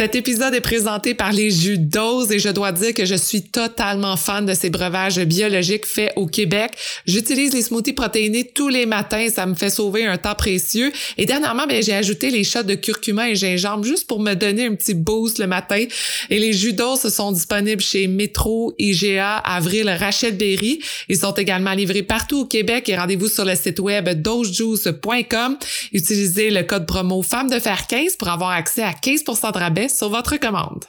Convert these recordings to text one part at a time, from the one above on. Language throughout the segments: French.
Cet épisode est présenté par les jus d'ose et je dois dire que je suis totalement fan de ces breuvages biologiques faits au Québec. J'utilise les smoothies protéinés tous les matins, ça me fait sauver un temps précieux. Et dernièrement, ben, j'ai ajouté les shots de curcuma et gingembre juste pour me donner un petit boost le matin. Et les jus d'ose sont disponibles chez Metro, IGA, Avril, Rachel Berry. Ils sont également livrés partout au Québec et rendez-vous sur le site web dosejuice.com. Utilisez le code promo femme de fer 15 pour avoir accès à 15% de rabais sur votre commande.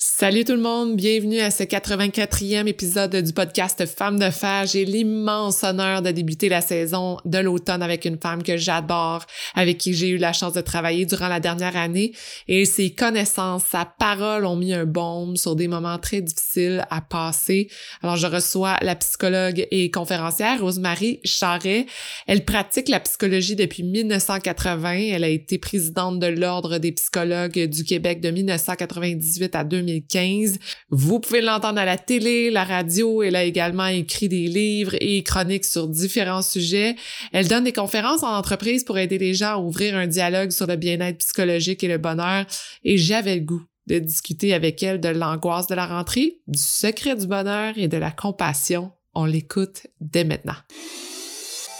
Salut tout le monde, bienvenue à ce 84e épisode du podcast Femmes de fer. J'ai l'immense honneur de débuter la saison de l'automne avec une femme que j'adore, avec qui j'ai eu la chance de travailler durant la dernière année et ses connaissances, sa parole ont mis un baume sur des moments très difficiles à passer. Alors je reçois la psychologue et conférencière Rosemary Charret. Elle pratique la psychologie depuis 1980. Elle a été présidente de l'Ordre des psychologues du Québec de 1998 à 2000 2015. Vous pouvez l'entendre à la télé, la radio. Elle a également écrit des livres et chroniques sur différents sujets. Elle donne des conférences en entreprise pour aider les gens à ouvrir un dialogue sur le bien-être psychologique et le bonheur. Et j'avais le goût de discuter avec elle de l'angoisse de la rentrée, du secret du bonheur et de la compassion. On l'écoute dès maintenant.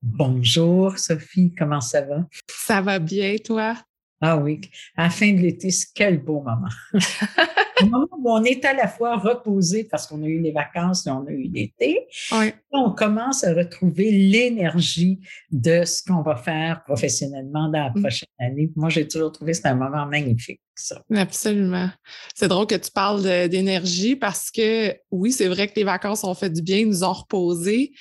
Bonjour Sophie, comment ça va? Ça va bien, toi? Ah oui, à la fin de l'été, c'est quel beau moment. Un moment où on est à la fois reposé parce qu'on a eu les vacances et on a eu l'été. On commence à retrouver l'énergie de ce qu'on va faire professionnellement dans la mm. prochaine année. Moi, j'ai toujours trouvé que c'est un moment magnifique. Ça. Absolument. C'est drôle que tu parles d'énergie parce que oui, c'est vrai que les vacances ont fait du bien, nous ont reposé.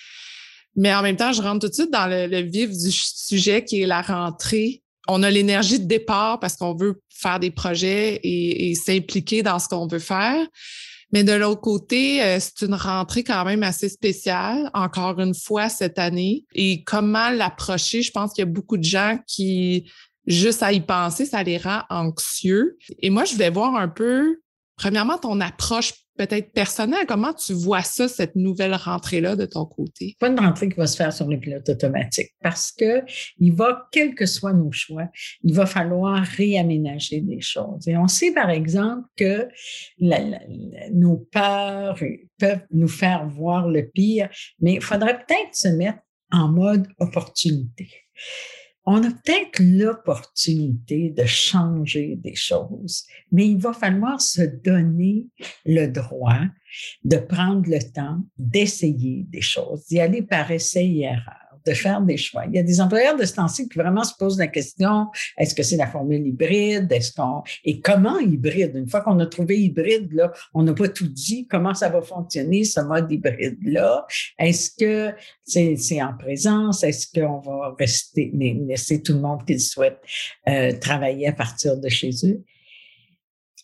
Mais en même temps, je rentre tout de suite dans le, vif du sujet qui est la rentrée. On a l'énergie de départ parce qu'on veut faire des projets et, s'impliquer dans ce qu'on veut faire. Mais de l'autre côté, euh, c'est une rentrée quand même assez spéciale, encore une fois cette année. Et comment l'approcher? Je pense qu'il y a beaucoup de gens qui, juste à y penser, ça les rend anxieux. Et moi, je vais voir un peu, premièrement, ton approche peut-être personnel. Comment tu vois ça, cette nouvelle rentrée-là de ton côté? Pas une rentrée qui va se faire sur le pilote automatique parce que il va, quels que soient nos choix, il va falloir réaménager des choses. Et on sait, par exemple, que nos peurs peuvent nous faire voir le pire, mais il faudrait peut-être se mettre en mode opportunité on a peut-être l'opportunité de changer des choses, mais il va falloir se donner le droit de prendre le temps d'essayer des choses, d'y aller par essai et erreur de faire des choix. Il y a des employeurs de ce temps-ci qui vraiment se posent la question, est-ce que c'est la formule hybride? Est-ce qu'on, et comment hybride? Une fois qu'on a trouvé hybride, là, on n'a pas tout dit. Comment ça va fonctionner, ce mode hybride-là? Est-ce que c'est, en présence? Est-ce qu'on va rester, laisser tout le monde qui souhaite euh, travailler à partir de chez eux?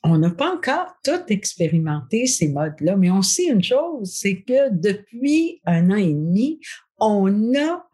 on n'a pas encore tout expérimenté ces modes-là, mais on sait une chose, c'est que depuis un an et demi, on a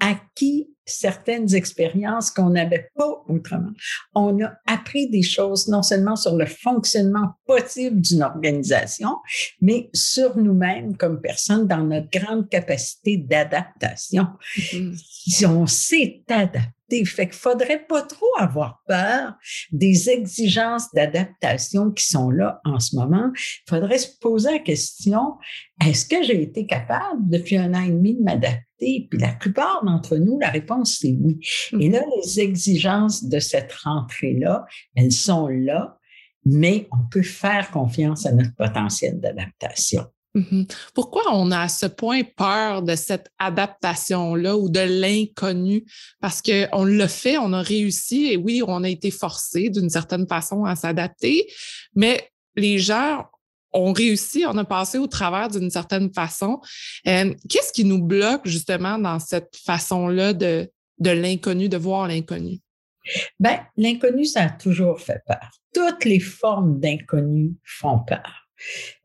acquis certaines expériences qu'on n'avait pas autrement. On a appris des choses non seulement sur le fonctionnement possible d'une organisation, mais sur nous-mêmes comme personnes dans notre grande capacité d'adaptation. Mm-hmm. Si on s'est adapté, fait qu'il faudrait pas trop avoir peur des exigences d'adaptation qui sont là en ce moment. Il faudrait se poser la question, est-ce que j'ai été capable depuis un an et demi de m'adapter? Puis la plupart d'entre nous, la réponse, c'est oui. Et là, mm-hmm. les exigences de cette rentrée-là, elles sont là, mais on peut faire confiance à notre potentiel d'adaptation. Mm-hmm. Pourquoi on a à ce point peur de cette adaptation-là ou de l'inconnu? Parce qu'on l'a fait, on a réussi et oui, on a été forcé d'une certaine façon à s'adapter, mais les gens on réussit, on a passé au travers d'une certaine façon. Euh, qu'est-ce qui nous bloque justement dans cette façon-là de, de l'inconnu, de voir l'inconnu? Ben, l'inconnu, ça a toujours fait peur. Toutes les formes d'inconnu font peur.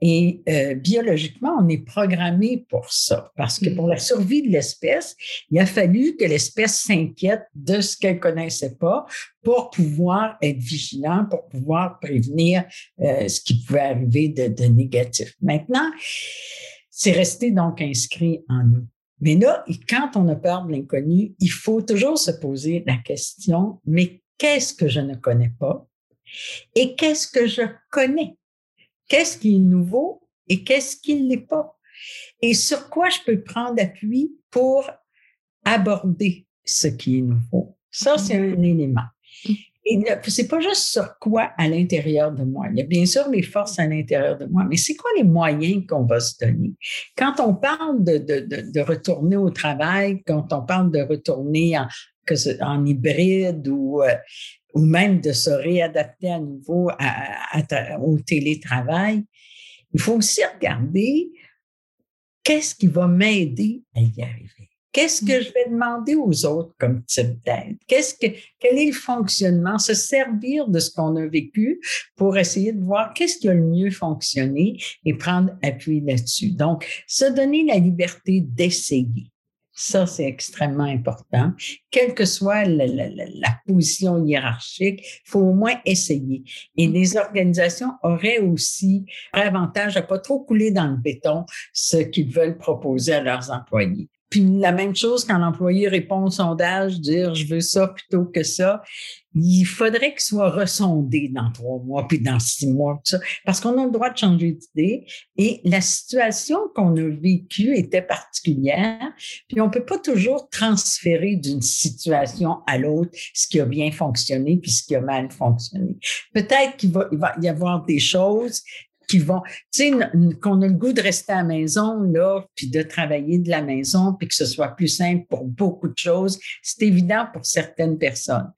Et euh, biologiquement, on est programmé pour ça, parce que pour la survie de l'espèce, il a fallu que l'espèce s'inquiète de ce qu'elle connaissait pas pour pouvoir être vigilant, pour pouvoir prévenir euh, ce qui pouvait arriver de, de négatif. Maintenant, c'est resté donc inscrit en nous. Mais là, quand on a peur de l'inconnu, il faut toujours se poser la question, mais qu'est-ce que je ne connais pas? Et qu'est-ce que je connais? Qu'est-ce qui est nouveau et qu'est-ce qui ne l'est pas? Et sur quoi je peux prendre appui pour aborder ce qui est nouveau? Ça, c'est un élément. Et c'est pas juste sur quoi à l'intérieur de moi. Il y a bien sûr les forces à l'intérieur de moi, mais c'est quoi les moyens qu'on va se donner? Quand on parle de, de, de, retourner au travail, quand on parle de retourner en, que en hybride ou, euh, ou même de se réadapter à nouveau au télétravail, il faut aussi regarder qu'est-ce qui va m'aider à y arriver. Qu'est-ce que je vais demander aux autres comme type d'aide? Qu'est-ce que, quel est le fonctionnement? Se servir de ce qu'on a vécu pour essayer de voir qu'est-ce qui a le mieux fonctionné et prendre appui là-dessus. Donc, se donner la liberté d'essayer. Ça, c'est extrêmement important. Quelle que soit la, position hiérarchique, il faut au moins essayer. Et les organisations auraient aussi avantage à pas trop couler dans le béton ce qu'ils veulent proposer à leurs employés. Puis la même chose quand l'employé répond au sondage, dire je veux ça plutôt que ça, il faudrait qu'il soit ressondé dans trois mois, puis dans six mois, tout ça, parce qu'on a le droit de changer d'idée. Et la situation qu'on a vécue était particulière, puis on peut pas toujours transférer d'une situation à l'autre ce qui a bien fonctionné puis ce qui a mal fonctionné. Peut-être qu'il va, va y avoir des choses qui vont, tu sais, qu'on a le goût de rester à la maison, là, puis de travailler de la maison, puis que ce soit plus simple pour beaucoup de choses, c'est évident pour certaines personnes.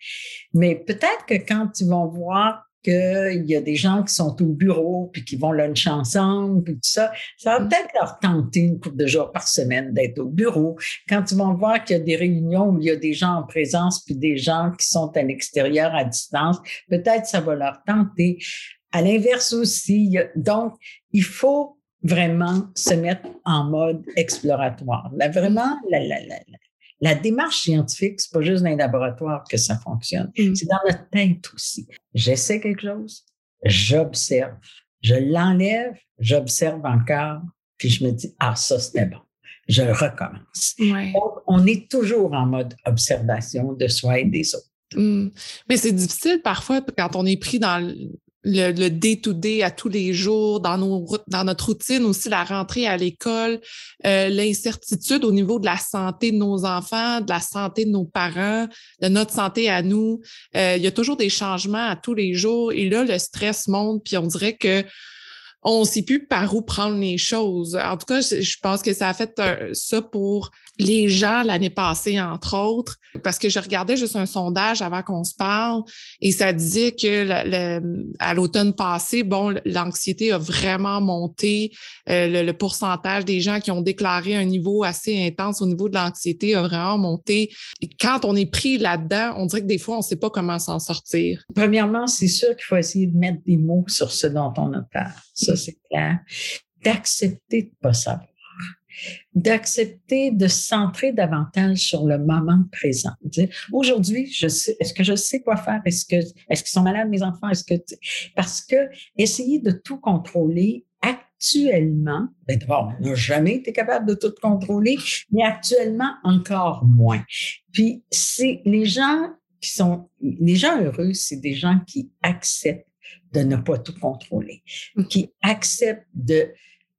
Mais peut-être que quand ils vont voir qu'il y a des gens qui sont au bureau puis qui vont lunch ensemble puis tout ça, ça va mm. peut-être leur tenter une couple de jours par semaine d'être au bureau. Quand ils vont voir qu'il y a des réunions où il y a des gens en présence puis des gens qui sont à l'extérieur à distance, peut-être ça va leur tenter. À l'inverse aussi, donc, il faut vraiment se mettre en mode exploratoire. Là, vraiment, la, la, la, la démarche scientifique, c'est pas juste dans les laboratoires que ça fonctionne. Mm. C'est dans notre tête aussi. J'essaie quelque chose, j'observe. Je l'enlève, j'observe encore, puis je me dis, ah, ça, c'était bon. Je recommence. Donc, on est toujours en mode observation de soi et des autres. Mm. Mais c'est difficile parfois quand on est pris dans le day-to-day à tous les jours, dans, nos, dans notre routine aussi, la rentrée à l'école, euh, l'incertitude au niveau de la santé de nos enfants, de la santé de nos parents, de notre santé à nous. Euh, il y a toujours des changements à tous les jours et là, le stress monte, puis on dirait que on ne sait plus par où prendre les choses. En tout cas, je pense que ça a fait ça pour les gens l'année passée, entre autres, parce que je regardais juste un sondage avant qu'on se parle et ça disait que à l'automne passé, bon, l'anxiété a vraiment monté. Euh, le, pourcentage des gens qui ont déclaré un niveau assez intense au niveau de l'anxiété a vraiment monté. Et quand on est pris là-dedans, on dirait que des fois, on ne sait pas comment s'en sortir. Premièrement, c'est sûr qu'il faut essayer de mettre des mots sur ce dont on a peur. Ça, c'est clair. D'accepter de ne pas savoir d'accepter de se centrer davantage sur le moment présent. Aujourd'hui, est-ce que je sais quoi faire? Est-ce que, est-ce qu'ils sont malades, mes enfants? Est-ce que, parce que essayer de tout contrôler actuellement, ben d'abord, on n'a jamais été capable de tout contrôler, mais actuellement encore moins. Puis c'est les gens qui sont, les gens heureux, c'est des gens qui acceptent de ne pas tout contrôler, qui acceptent de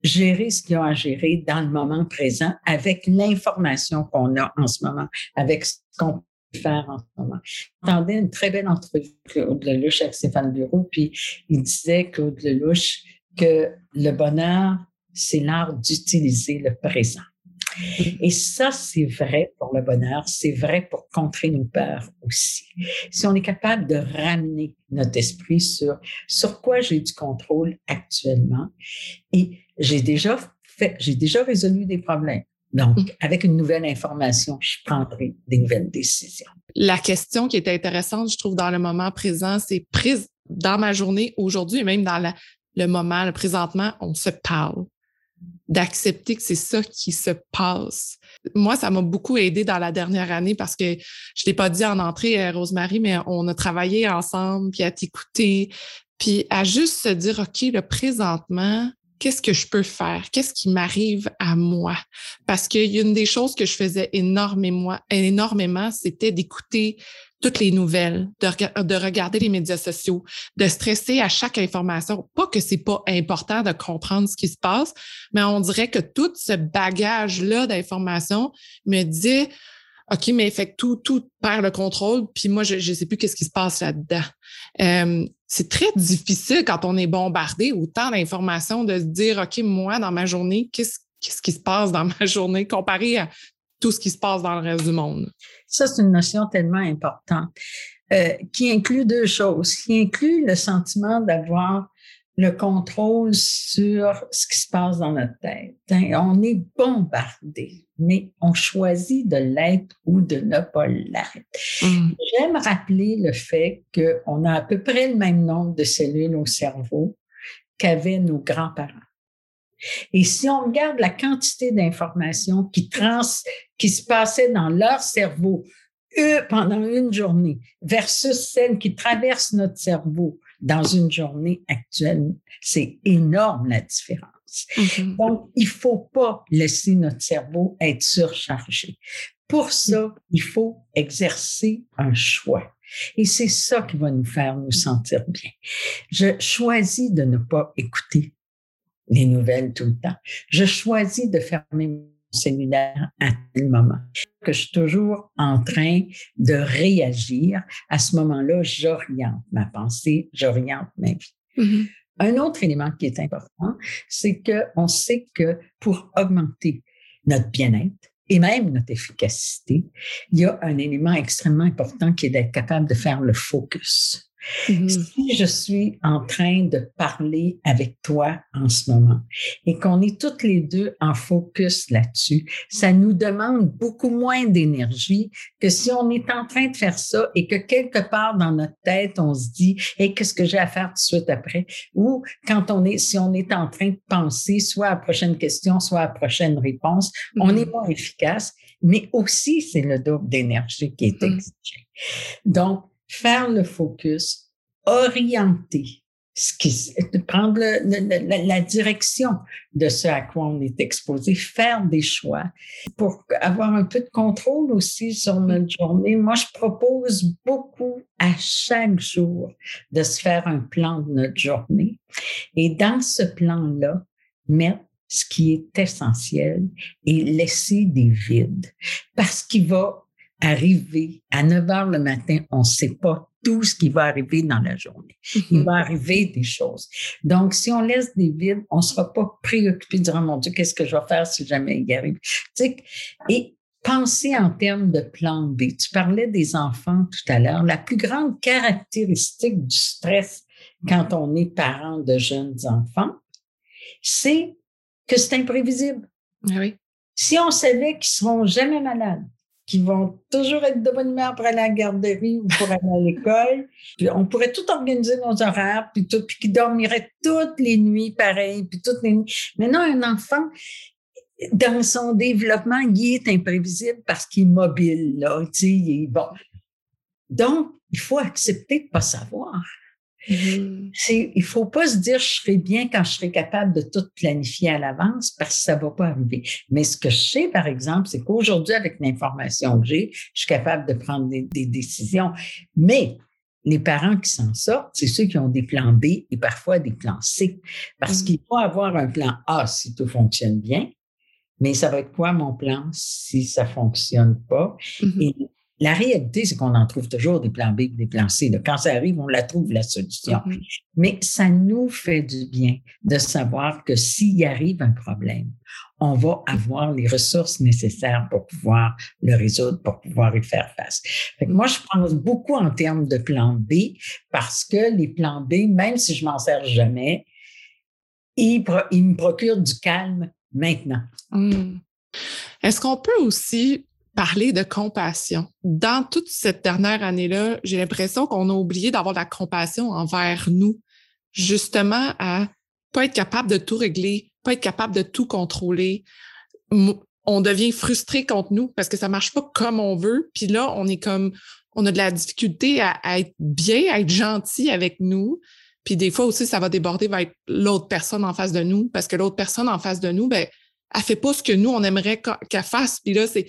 gérer ce qu'ils ont à gérer dans le moment présent avec l'information qu'on a en ce moment, avec ce qu'on peut faire en ce moment. J'entendais une très belle entrevue de Claude Lelouch avec Stéphane Bureau, puis il disait, Claude Lelouch, que le bonheur, c'est l'art d'utiliser le présent. Et ça, c'est vrai pour le bonheur, c'est vrai pour contrer nos peurs aussi. Si on est capable de ramener notre esprit sur sur quoi j'ai du contrôle actuellement et j'ai déjà fait, j'ai déjà résolu des problèmes. Donc, mm. avec une nouvelle information, je prendrai des nouvelles décisions. la question qui est intéressante, je trouve, dans le moment présent, c'est prise dans ma journée aujourd'hui et même dans le moment, le présentement, on se parle. D'accepter que c'est ça qui se passe. Moi, ça m'a beaucoup aidé dans la dernière année parce que je t'ai pas dit en entrée, euh, Rosemary, mais on a travaillé ensemble, puis à t'écouter, puis à juste se dire, OK, le présentement, qu'est-ce que je peux faire? Qu'est-ce qui m'arrive à moi? Parce qu'il y a une des choses que je faisais énormément, énormément c'était d'écouter toutes les nouvelles, de, de, regarder les médias sociaux, de stresser à chaque information. Pas que c'est pas important de comprendre ce qui se passe, mais on dirait que tout ce bagage-là d'informations me dit OK, mais fait que tout, tout perd le contrôle, puis moi, je ne sais plus qu'est-ce qui se passe là-dedans. Euh, c'est très difficile quand on est bombardé autant d'informations de se dire, OK, moi, dans ma journée, qu'est-ce qui se passe dans ma journée comparé à tout ce qui se passe dans le reste du monde? Ça, c'est une notion tellement importante euh, qui inclut deux choses, qui inclut le sentiment d'avoir le contrôle sur ce qui se passe dans notre tête. Hein, on est bombardé, mais on choisit de l'être ou de ne pas l'être. Mmh. J'aime rappeler le fait qu'on a à peu près le même nombre de cellules au cerveau qu'avaient nos grands-parents. Et si on regarde la quantité d'informations qui, trans, qui se passaient dans leur cerveau eux, pendant une journée versus celles qui traversent notre cerveau dans une journée actuelle, c'est énorme la différence. Mm-hmm. Donc, il faut pas laisser notre cerveau être surchargé. Pour ça, il faut exercer un choix. Et c'est ça qui va nous faire nous sentir bien. Je choisis de ne pas écouter les nouvelles tout le temps. Je choisis de fermer cellulaire à tel moment. Que je suis toujours en train de réagir. À ce moment-là, j'oriente ma pensée, j'oriente ma vie. Mm-hmm. Un autre élément qui est important, c'est qu'on sait que pour augmenter notre bien-être et même notre efficacité, il y a un élément extrêmement important qui est d'être capable de faire le focus. Mm-hmm. Si je suis en train de parler avec toi en ce moment et qu'on est toutes les deux en focus là-dessus, ça nous demande beaucoup moins d'énergie que si on est en train de faire ça et que quelque part dans notre tête, on se dit, et qu'est-ce que j'ai à faire tout de suite après? Ou quand on est, si on est en train de penser soit à la prochaine question, soit à la prochaine réponse, on mm-hmm. est moins efficace, mais aussi c'est le double d'énergie qui est mm-hmm. exigé. Donc, faire le focus, orienter ce qui, prendre la, direction de ce à quoi on est exposé, faire des choix pour avoir un peu de contrôle aussi sur notre journée. Moi, je propose beaucoup à chaque jour de se faire un plan de notre journée et dans ce plan-là, mettre ce qui est essentiel et laisser des vides parce qu'il va arriver à 9 heures le matin, on ne sait pas tout ce qui va arriver dans la journée. Il va arriver des choses. Donc, si on laisse des vides, on ne sera pas préoccupé de dire, oh mon Dieu, qu'est-ce que je vais faire si jamais il arrive? et penser en termes de plan B. Tu parlais des enfants tout à l'heure. La plus grande caractéristique du stress quand on est parent de jeunes enfants, c'est que c'est imprévisible. Ah oui. Si on savait qu'ils seront jamais malades, qui vont toujours être de bonne humeur pour aller à la garderie ou pour aller à l'école. On pourrait tout organiser nos horaires, puis tout, puis qui dormirait toutes les nuits pareil, puis toutes les nuits. Maintenant, un enfant, dans son développement, il est imprévisible parce qu'il est mobile, là, tu sais, il est bon. Donc, il faut accepter de pas savoir. Mm-hmm. C'est, il faut pas se dire je serai bien quand je serai capable de tout planifier à l'avance parce que ça va pas arriver. Mais ce que je sais, par exemple, c'est qu'aujourd'hui, avec l'information que j'ai, je suis capable de prendre des, des décisions. Mais les parents qui s'en sortent, c'est ceux qui ont des plans B et parfois des plans C. Parce mm-hmm. qu'il faut avoir un plan A si tout fonctionne bien, mais ça va être quoi mon plan si ça fonctionne pas? Mm-hmm. Et la réalité, c'est qu'on en trouve toujours des plans B des plans C. Quand ça arrive, on la trouve, la solution. Mm-hmm. Mais ça nous fait du bien de savoir que s'il arrive un problème, on va avoir les ressources nécessaires pour pouvoir le résoudre, pour pouvoir y faire face. moi, je pense beaucoup en termes de plan B parce que les plans B, même si je m'en sers jamais, ils, me procurent du calme maintenant. Mm. Est-ce qu'on peut aussi parler de compassion. Dans toute cette dernière année-là, j'ai l'impression qu'on a oublié d'avoir de la compassion envers nous, justement à pas être capable de tout régler, pas être capable de tout contrôler. On devient frustré contre nous parce que ça marche pas comme on veut. Puis là, on est comme, on a de la difficulté à, être bien, à être gentil avec nous. Puis des fois aussi, ça va déborder vers l'autre personne en face de nous parce que l'autre personne en face de nous, ben, elle fait pas ce que nous, on aimerait qu'elle fasse. Puis là, c'est,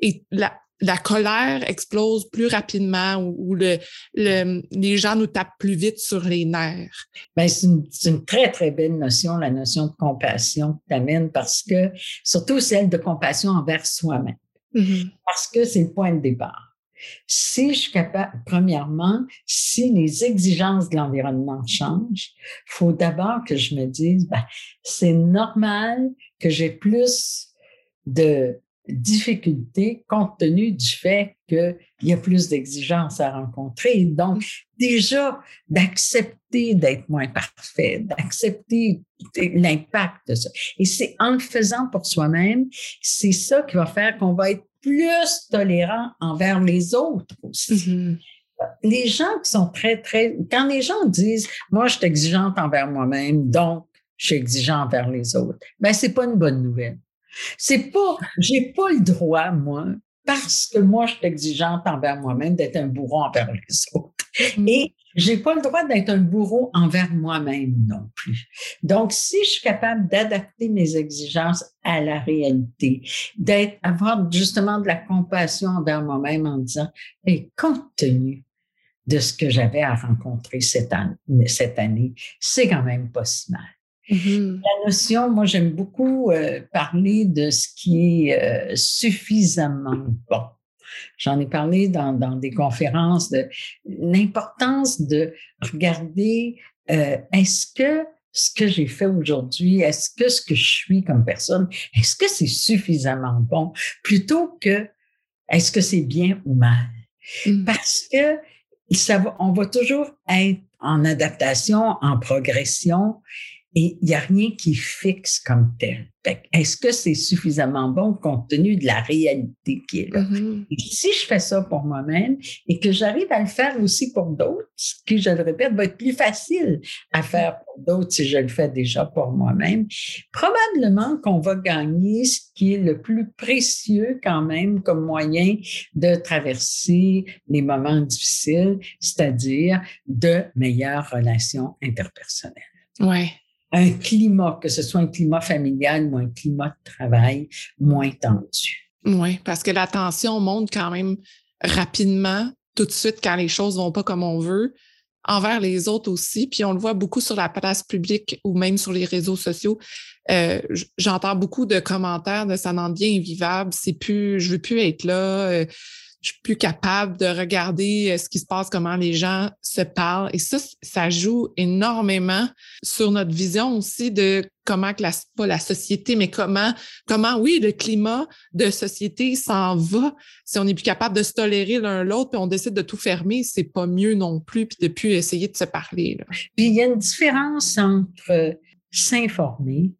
et la, la colère explose plus rapidement ou, le, le, les gens nous tapent plus vite sur les nerfs. Ben, c'est une, une, très, très belle notion, la notion de compassion que tu amènes, parce que, surtout celle de compassion envers soi-même. Mm-hmm. Parce que c'est le point de départ. Si je suis capable, premièrement, si les exigences de l'environnement changent, il faut d'abord que je me dise, ben, c'est normal que j'ai plus de difficultés compte tenu du fait qu'il y a plus d'exigences à rencontrer. Donc, déjà, d'accepter d'être moins parfait, d'accepter l'impact de ça. Et c'est en le faisant pour soi-même, c'est ça qui va faire qu'on va être plus tolérant envers les autres aussi. Mm-hmm. Les gens qui sont très, très... Quand les gens disent, moi, je suis exigeante envers moi-même, donc je suis exigeant envers les autres, ben c'est pas une bonne nouvelle. C'est pas, j'ai pas le droit, moi, parce que moi, je suis exigeante envers moi-même, d'être un bourreau envers les autres. Mm. Et j'ai pas le droit d'être un bourreau envers moi-même non plus. Donc, si je suis capable d'adapter mes exigences à la réalité, d'être, avoir justement de la compassion envers moi-même en disant, et compte tenu de ce que j'avais à rencontrer cette année, cette année, c'est quand même pas si mal. Mm-hmm. La notion, moi j'aime beaucoup euh, parler de ce qui est euh, suffisamment bon. J'en ai parlé dans, dans, des conférences de l'importance de regarder euh, est-ce que ce que j'ai fait aujourd'hui, est-ce que ce que je suis comme personne, est-ce que c'est suffisamment bon plutôt que est-ce que c'est bien ou mal? Mm. Parce que ça va, on va toujours être en adaptation, en progression et il n'y a rien qui fixe comme tel. Est-ce que c'est suffisamment bon compte tenu de la réalité qui est là? Et si je fais ça pour moi-même et que j'arrive à le faire aussi pour d'autres, ce qui, je le répète, va être plus facile à faire pour d'autres si je le fais déjà pour moi-même, probablement qu'on va gagner ce qui est le plus précieux quand même comme moyen de traverser les moments difficiles, c'est-à-dire de meilleures relations interpersonnelles. Ouais un climat, que ce soit un climat familial ou un climat de travail moins tendu. Oui, parce que la tension monte quand même rapidement, tout de suite, quand les choses vont pas comme on veut, envers les autres aussi. Puis on le voit beaucoup sur la place publique ou même sur les réseaux sociaux. Euh, j'entends beaucoup de commentaires de ça n'en devient invivable, c'est plus, je veux plus être là. Euh, je suis plus capable de regarder euh, ce qui se passe, comment les gens se parlent. Et ça, ça joue énormément sur notre vision aussi de comment que la, pas la société, mais comment, comment, oui, le climat de société s'en va. Si on n'est plus capable de se tolérer l'un l'autre, puis on décide de tout fermer, c'est pas mieux non plus, puis de plus essayer de se parler. Puis il y a une différence entre s'informer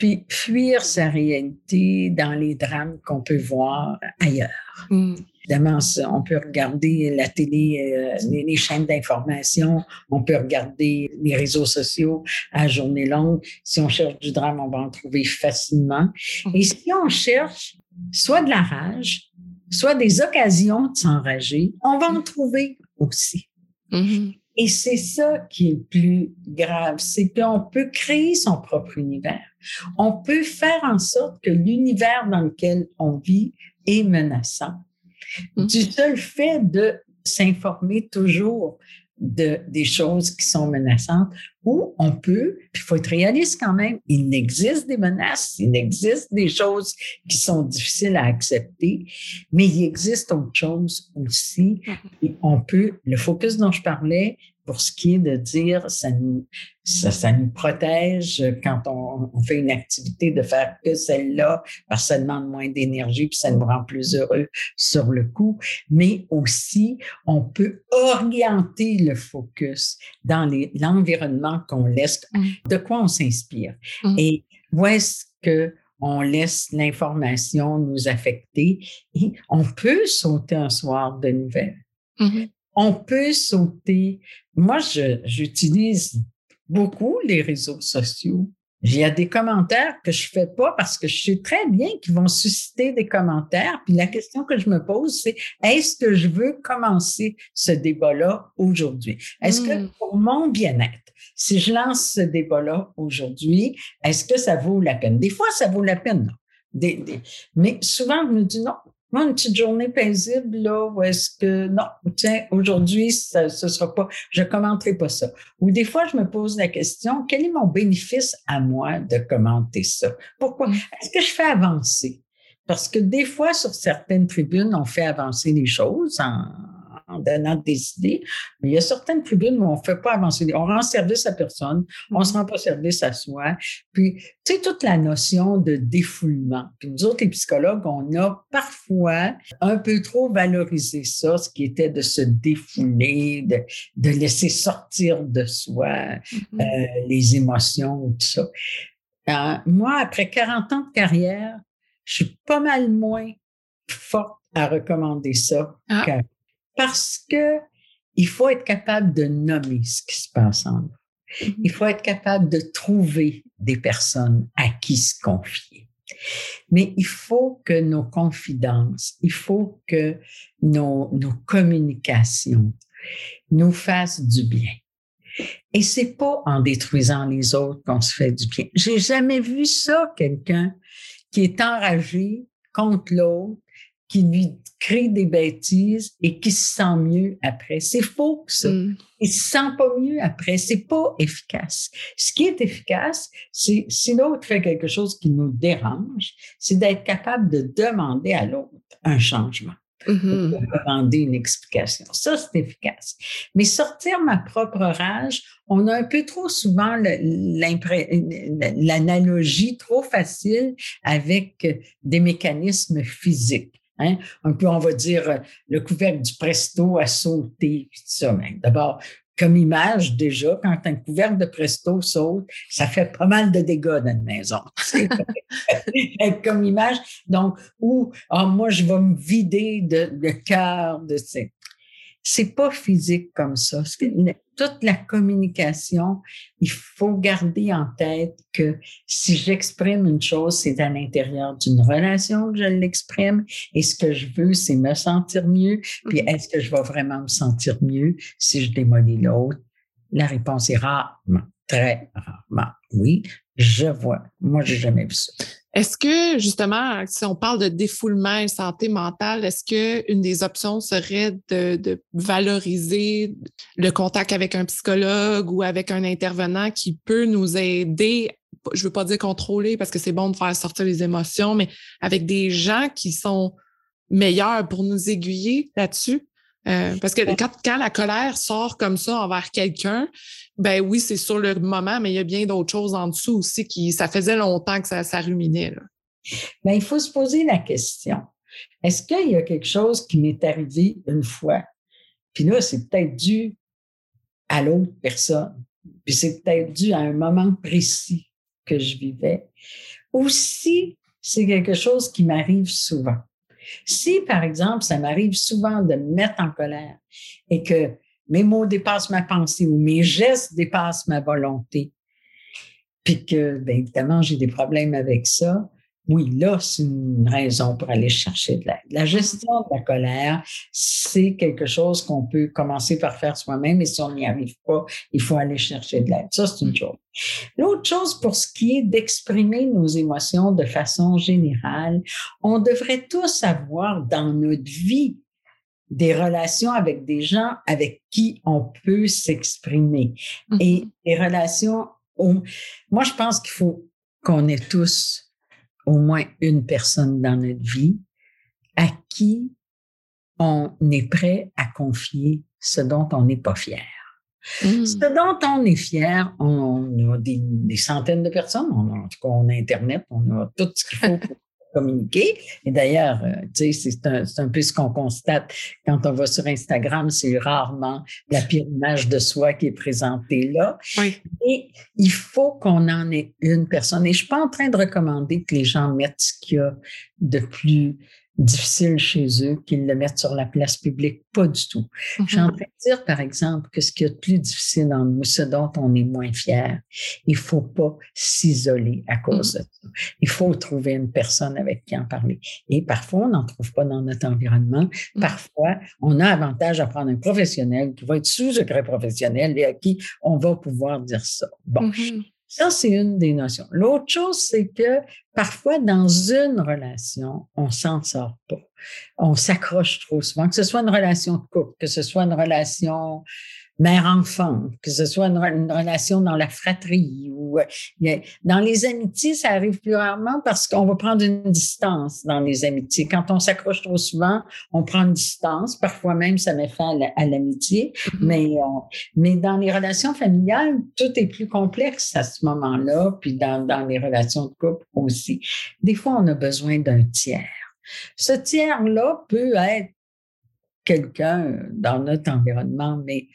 puis fuir sa réalité dans les drames qu'on peut voir ailleurs. Mm. Évidemment, on peut regarder la télé, euh, les, chaînes d'information, on peut regarder les réseaux sociaux à journée longue. Si on cherche du drame, on va en trouver facilement. Mm. Et si on cherche soit de la rage, soit des occasions de s'enrager, on va en trouver aussi. Mm-hmm. Et c'est ça qui est plus grave, c'est qu'on peut créer son propre univers. On peut faire en sorte que l'univers dans lequel on vit est menaçant. Mmh. Du seul fait de s'informer toujours de, des choses qui sont menaçantes, ou on peut, puis il faut être réaliste quand même, il existe des menaces, il existe des choses qui sont difficiles à accepter, mais il existe autre chose aussi. Mmh. Et on peut, le focus dont je parlais, pour ce qui est de dire ça nous, ça, nous protège quand on, on, fait une activité de faire que celle-là parce que ça demande moins d'énergie puis ça nous rend plus heureux sur le coup. Mais aussi, on peut orienter le focus dans l'environnement qu'on laisse, mmh. de quoi on s'inspire. Mmh. Et où est-ce que on laisse l'information nous affecter et on peut sauter un soir de nouvelles. Mm-hmm. On peut sauter. Moi, j'utilise beaucoup les réseaux sociaux. Il y a des commentaires que je fais pas parce que je sais très bien qu'ils vont susciter des commentaires. Puis la question que je me pose, c'est est-ce que je veux commencer ce débat-là aujourd'hui? Est-ce que mm. pour mon bien-être, si je lance ce débat-là aujourd'hui, est-ce que ça vaut la peine? Des fois, ça vaut la peine. mais souvent, je me dis non, moi, une petite journée paisible, là, où est-ce que, non, tiens, aujourd'hui, ce sera pas, je commenterai pas ça. Ou des fois, je me pose la question, quel est mon bénéfice à moi de commenter ça? Pourquoi? Mm. Est-ce que je fais avancer? Parce que des fois, sur certaines tribunes, on fait avancer les choses en, en donnant des idées. Mais il y a certaines tribunes où on ne fait pas avancer. On rend service à personne, on ne se rend pas service à soi. Puis, tu sais, toute la notion de défoulement. Puis nous autres, les psychologues, on a parfois un peu trop valorisé ça, ce qui était de se défouler, de, de laisser sortir de soi mm-hmm. euh, les émotions, tout ça. Euh, moi, après 40 ans de carrière, je suis pas mal moins forte à recommander ça ah parce que il faut être capable de nommer ce qui se passe en nous. Mm-hmm. Il faut être capable de trouver des personnes à qui se confier. Mais il faut que nos confidences, il faut que nos, nos communications nous fassent du bien. Et c'est pas en détruisant les autres qu'on se fait du bien. J'ai jamais vu ça, quelqu'un qui est enragé contre l'autre, qui lui crée des bêtises et qui se sent mieux après. C'est faux, ça. Mm. Il se sent pas mieux après. C'est pas efficace. Ce qui est efficace, c'est si l'autre fait quelque chose qui nous dérange, c'est d'être capable de demander à l'autre un changement. Mm-hmm. de demander une explication. Ça, c'est efficace. Mais sortir ma propre rage, on a un peu trop souvent l'analogie trop facile avec des mécanismes physiques. Hein? Un peu, on va dire, euh, le couvercle du Presto a sauté, ça. D'abord, comme image, déjà, quand un couvercle de Presto saute, ça fait pas mal de dégâts dans une maison. comme image. Donc, où, ah, moi, je vais me vider de, de cœur, de, c'est pas physique comme ça. Toute la communication, il faut garder en tête que si j'exprime une chose, c'est à l'intérieur d'une relation que je l'exprime et ce que je veux, c'est me sentir mieux. Puis mm-hmm. est-ce que je vais vraiment me sentir mieux si je démolis l'autre? La réponse est rarement, très rarement. Oui, je vois. Moi, j'ai jamais vu ça. Est-ce que, justement, si on parle de défoulement et santé mentale, est-ce qu'une des options serait de, valoriser le contact avec un psychologue ou avec un intervenant qui peut nous aider, je ne veux pas dire contrôler parce que c'est bon de faire sortir les émotions, mais avec des gens qui sont meilleurs pour nous aiguiller là-dessus? Euh, parce que quand, quand, la colère sort comme ça envers quelqu'un, ben oui, c'est sur le moment, mais il y a bien d'autres choses en dessous aussi qui, ça faisait longtemps que ça, ça ruminait. Là. Ben, il faut se poser la question. Est-ce qu'il y a quelque chose qui m'est arrivé une fois? Puis là, c'est peut-être dû à l'autre personne. Puis c'est peut-être dû à un moment précis que je vivais. Ou si c'est quelque chose qui m'arrive souvent. Si, par exemple, ça m'arrive souvent de me mettre en colère et que mes mots dépassent ma pensée ou mes gestes dépassent ma volonté, puis que, bien évidemment, j'ai des problèmes avec ça, oui, là, c'est une raison pour aller chercher de l'aide. La gestion de la colère, c'est quelque chose qu'on peut commencer par faire soi-même et si on n'y arrive pas, il faut aller chercher de l'aide. Ça, c'est une chose. L'autre chose, pour ce qui est d'exprimer nos émotions de façon générale, on devrait tous avoir dans notre vie des relations avec des gens avec qui on peut s'exprimer. Et mm-hmm. des relations, moi, je pense qu'il faut qu'on ait tous au moins une personne dans notre vie à qui on est prêt à confier ce dont on n'est pas fier. Mmh. Ce dont on est fier, on, a des, centaines de personnes, on a, en tout cas, on a Internet, on a tout ce qu'il faut pour communiquer. Et d'ailleurs, euh, tu sais, c'est un, un, peu ce qu'on constate quand on va sur Instagram, c'est rarement la pire image de soi qui est présentée là. Oui. Et il faut qu'on en ait une personne. Et je suis pas en train de recommander que les gens mettent ce qu'il y a de plus difficile chez eux qu'ils le mettent sur la place publique. Pas du tout. Mm -hmm. Je suis en train de dire, par exemple, que ce qui est plus difficile en nous, ce dont on est moins fier, il faut pas s'isoler à cause mm -hmm. de ça. Il faut trouver une personne avec qui en parler. Et parfois, on n'en trouve pas dans notre environnement. Mm -hmm. Parfois, on a avantage à prendre un professionnel qui va être sous-secret professionnel et à qui on va pouvoir dire ça. Bon. Ça, c'est une des notions. L'autre chose, c'est que parfois, dans une relation, on s'en sort pas. On s'accroche trop souvent, que ce soit une relation de couple, que ce soit une relation mère-enfant, que ce soit une, une, relation dans la fratrie ou dans les amitiés, ça arrive plus rarement parce qu'on va prendre une distance dans les amitiés. Quand on s'accroche trop souvent, on prend une distance. Parfois même, ça met fin à l'amitié. Mm -hmm. mais, euh, mais dans les relations familiales, tout est plus complexe à ce moment-là, puis dans, dans les relations de couple aussi. Des fois, on a besoin d'un tiers. Ce tiers-là peut être quelqu'un dans notre environnement, mais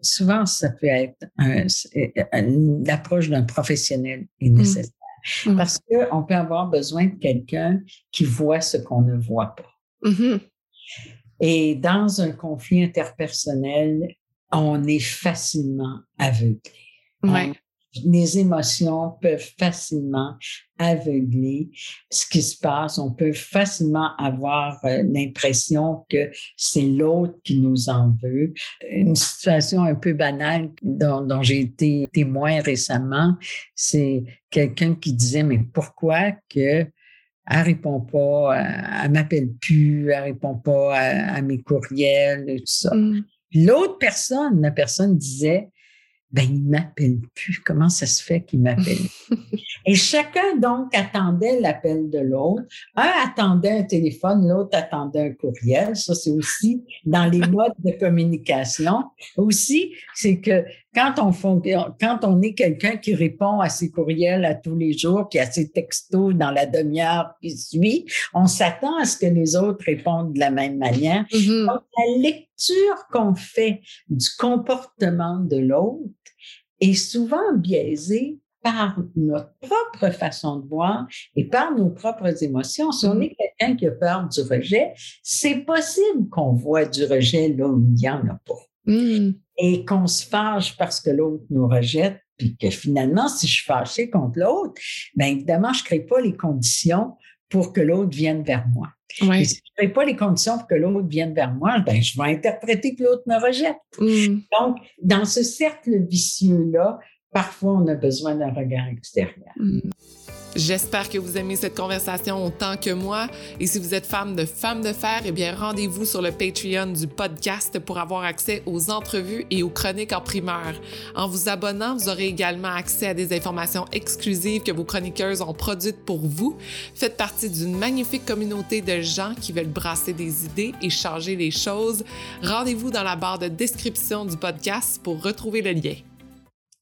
souvent, ça peut être un, l'approche d'un professionnel est nécessaire. Mmh. Parce qu'on peut avoir besoin de quelqu'un qui voit ce qu'on ne voit pas. Mmh. Et dans un conflit interpersonnel, on est facilement aveuglé. Ouais les émotions peuvent facilement aveugler ce qui se passe. On peut facilement avoir euh, l'impression que c'est l'autre qui nous en veut. Une situation un peu banale dont, dont j'ai été témoin récemment, c'est quelqu'un qui disait, mais pourquoi que elle répond pas, elle, m'appelle plus, elle répond pas à, à mes courriels et tout ça. Mm. L'autre personne, la personne disait, ben il m'appelle plus. Comment ça se fait qu'il m'appelle? Et chacun donc attendait l'appel de l'autre. Un attendait un téléphone, l'autre attendait un courriel. Ça, c'est aussi dans les modes de communication. Aussi, c'est que quand on, quand on est quelqu'un qui répond à ses courriels à tous les jours, puis à ses textos dans la demi-heure qui suit, on s'attend à ce que les autres répondent de la même manière. Mm -hmm. Donc, la lecture qu'on fait du comportement de l'autre est souvent biaisée par notre propre façon de voir et par nos propres émotions. Si on est quelqu'un qui a peur du rejet, c'est possible qu'on voit du rejet là où il n'y en a pas. Mmh. Et qu'on se fâche parce que l'autre nous rejette, puis que finalement, si je suis fâchée contre l'autre, bien évidemment, je ne crée pas les conditions pour que l'autre vienne vers moi. Ouais. Si je ne crée pas les conditions pour que l'autre vienne vers moi, ben, je vais interpréter que l'autre me rejette. Mmh. Donc, dans ce cercle vicieux-là, parfois, on a besoin d'un regard extérieur. Mmh. J'espère que vous aimez cette conversation autant que moi. Et si vous êtes fan de Femmes de Fer, eh bien, rendez-vous sur le Patreon du podcast pour avoir accès aux entrevues et aux chroniques en primeur. En vous abonnant, vous aurez également accès à des informations exclusives que vos chroniqueuses ont produites pour vous. Faites partie d'une magnifique communauté de gens qui veulent brasser des idées et changer les choses. Rendez-vous dans la barre de description du podcast pour retrouver le lien.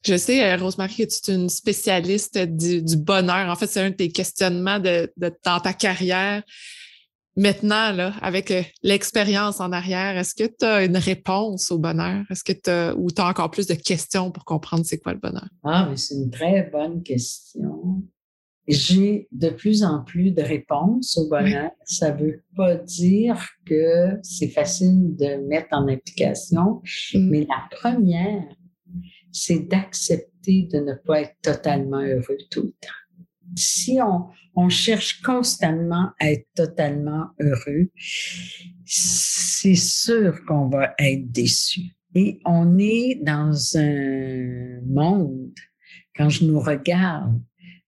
Je sais, euh, Rosemary, que tu es une spécialiste du, du bonheur. En fait, c'est un de tes questionnements de, de, dans ta carrière. Maintenant, là, avec euh, l'expérience en arrière, est-ce que tu as une réponse au bonheur? Est-ce que tu as, ou tu as encore plus de questions pour comprendre c'est quoi le bonheur? Ah, mais c'est une très bonne question. J'ai de plus en plus de réponses au bonheur. Oui. Ça veut pas dire que c'est facile de mettre en application, mm. mais la première, c'est d'accepter de ne pas être totalement heureux tout le temps. Si on, on cherche constamment à être totalement heureux, c'est sûr qu'on va être déçu. Et on est dans un monde, quand je nous regarde,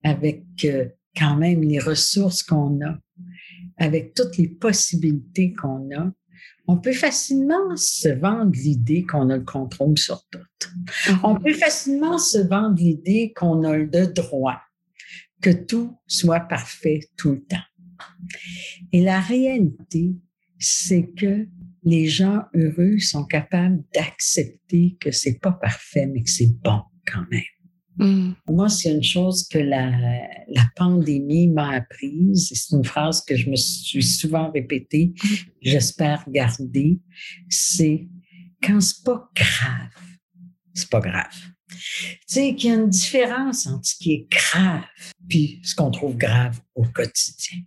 avec euh, quand même les ressources qu'on a, avec toutes les possibilités qu'on a, on peut facilement se vendre l'idée qu'on a le contrôle sur tout. Mm-hmm. On peut facilement se vendre l'idée qu'on a le droit que tout soit parfait tout le temps. Et la réalité, c'est que les gens heureux sont capables d'accepter que c'est pas parfait, mais que c'est bon quand même. Mm. Moi, c'est une chose que la, la pandémie m'a apprise, et c'est une phrase que je me suis souvent répétée, mm. j'espère garder, c'est quand c'est pas grave, c'est pas grave. Tu sais, qu'il y a une différence entre ce qui est grave puis ce qu'on trouve grave au quotidien.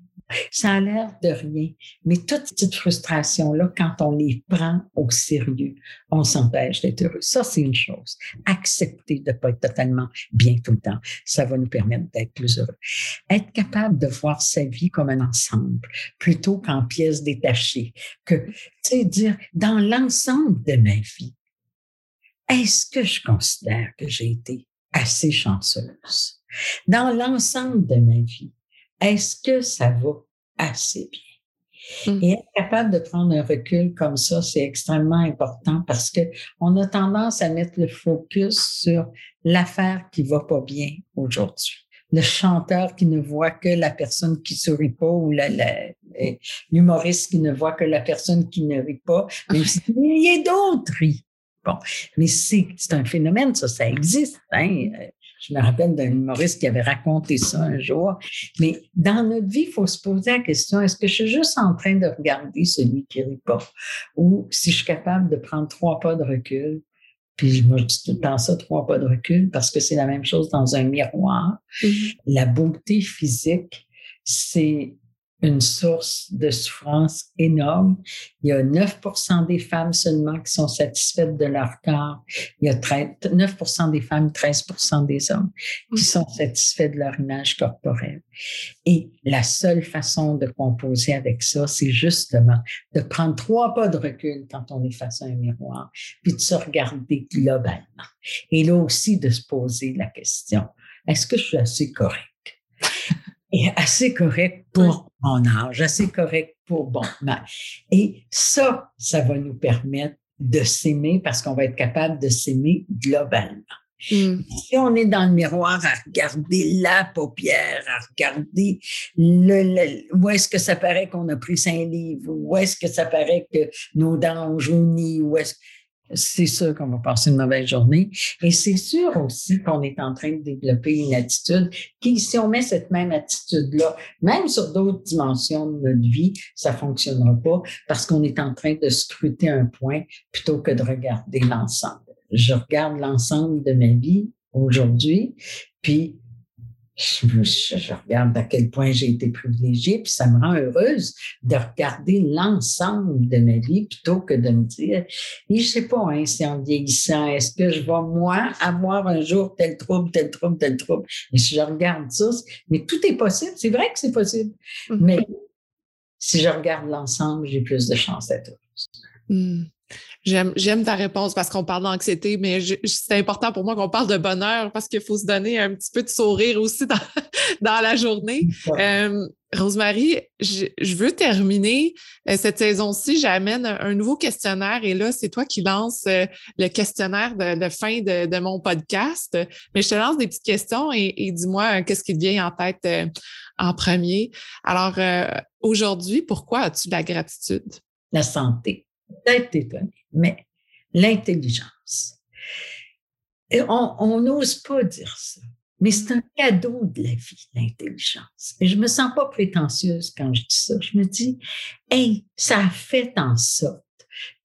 Ça a l'air de rien, mais toutes ces frustrations-là, quand on les prend au sérieux, on s'empêche d'être heureux. Ça, c'est une chose. Accepter de ne pas être totalement bien tout le temps, ça va nous permettre d'être plus heureux. Être capable de voir sa vie comme un ensemble, plutôt qu'en pièces détachées, que, tu sais, dire, dans l'ensemble de ma vie, est-ce que je considère que j'ai été assez chanceuse? Dans l'ensemble de ma vie, est-ce que ça va assez bien? Mmh. Et être capable de prendre un recul comme ça, c'est extrêmement important parce que on a tendance à mettre le focus sur l'affaire qui va pas bien aujourd'hui. Le chanteur qui ne voit que la personne qui sourit pas ou l'humoriste qui ne voit que la personne qui ne rit pas, mais il y a d'autres rient. Bon, mais c'est un phénomène, ça, ça existe. Hein? Je me rappelle d'un humoriste qui avait raconté ça un jour. Mais dans notre vie, il faut se poser la question, est-ce que je suis juste en train de regarder celui qui rit pas? Ou si je suis capable de prendre trois pas de recul, puis moi, je dis tout le temps ça, trois pas de recul, parce que c'est la même chose dans un miroir. Mm-hmm. La beauté physique, c'est une source de souffrance énorme. Il y a 9% des femmes seulement qui sont satisfaites de leur corps. Il y a 9% des femmes, 13% des hommes qui sont satisfaits de leur image corporelle. Et la seule façon de composer avec ça, c'est justement de prendre trois pas de recul quand on est face à un miroir, puis de se regarder globalement. Et là aussi, de se poser la question, est-ce que je suis assez correct? Et assez correct pour mon âge, assez correct pour bon. Et ça, ça va nous permettre de s'aimer parce qu'on va être capable de s'aimer globalement. Hmm. Si on est dans le miroir à regarder la paupière, à regarder le, où est-ce que ça paraît qu'on a pris cinq livres, où est-ce que ça paraît que nos dents ont jauni, où est-ce c'est sûr qu'on va passer une mauvaise journée. Et c'est sûr aussi qu'on est en train de développer une attitude qui, si on met cette même attitude-là, même sur d'autres dimensions de notre vie, ça fonctionnera pas parce qu'on est en train de scruter un point plutôt que de regarder l'ensemble. Je regarde l'ensemble de ma vie aujourd'hui, puis je, regarde à quel point j'ai été privilégiée, puis ça me rend heureuse de regarder l'ensemble de ma vie plutôt que de me dire, et je sais pas, hein, c'est en vieillissant, est-ce que je vais, moi, avoir un jour tel trouble, tel trouble, tel trouble? Et si je regarde ça, mais tout est possible, c'est vrai que c'est possible, mm-hmm. mais si je regarde l'ensemble, j'ai plus de chances d'être heureuse. Mm. J'aime ta réponse parce qu'on parle d'anxiété, mais c'est important pour moi qu'on parle de bonheur parce qu'il faut se donner un petit peu de sourire aussi dans, dans la journée. Euh, Rosemary, je, veux terminer euh, cette saison-ci. J'amène un, nouveau questionnaire et là, c'est toi qui lances euh, le questionnaire de, fin de, mon podcast. Mais je te lance des petites questions et, et dis-moi qu'est-ce qui te vient en tête en premier? Alors, aujourd'hui, pourquoi as-tu de la gratitude? La santé peut-être étonné, mais l'intelligence. Et on n'ose pas dire ça, mais c'est un cadeau de la vie, l'intelligence. Et je me sens pas prétentieuse quand je dis ça. Je me dis, hey, ça a fait en sorte